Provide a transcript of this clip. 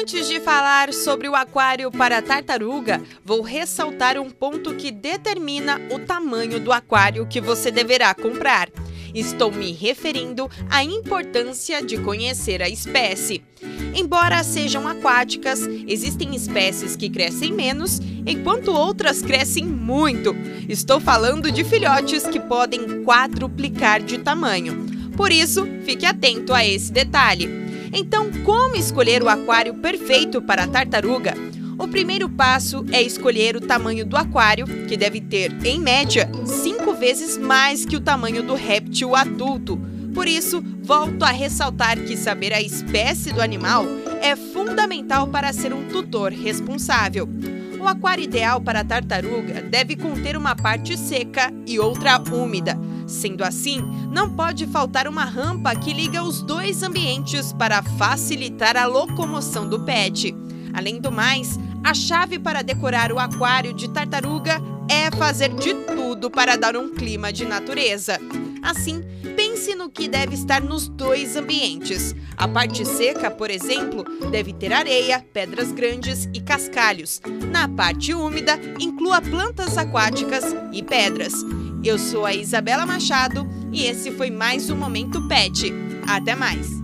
Antes de falar sobre o aquário para tartaruga, vou ressaltar um ponto que determina o tamanho do aquário que você deverá comprar. Estou me referindo à importância de conhecer a espécie. Embora sejam aquáticas, existem espécies que crescem menos, enquanto outras crescem muito. Estou falando de filhotes que podem quadruplicar de tamanho. Por isso, fique atento a esse detalhe. Então, como escolher o aquário perfeito para a tartaruga? O primeiro passo é escolher o tamanho do aquário, que deve ter, em média, cinco vezes mais que o tamanho do réptil adulto. Por isso, volto a ressaltar que saber a espécie do animal é fundamental para ser um tutor responsável. O aquário ideal para a tartaruga deve conter uma parte seca e outra úmida. Sendo assim, não pode faltar uma rampa que liga os dois ambientes para facilitar a locomoção do pet. Além do mais, a chave para decorar o aquário de tartaruga é fazer de tudo para dar um clima de natureza. Assim, pense no que deve estar nos dois ambientes. A parte seca, por exemplo, deve ter areia, pedras grandes e cascalhos. Na parte úmida, inclua plantas aquáticas e pedras. Eu sou a Isabela Machado e esse foi mais um Momento Pet. Até mais!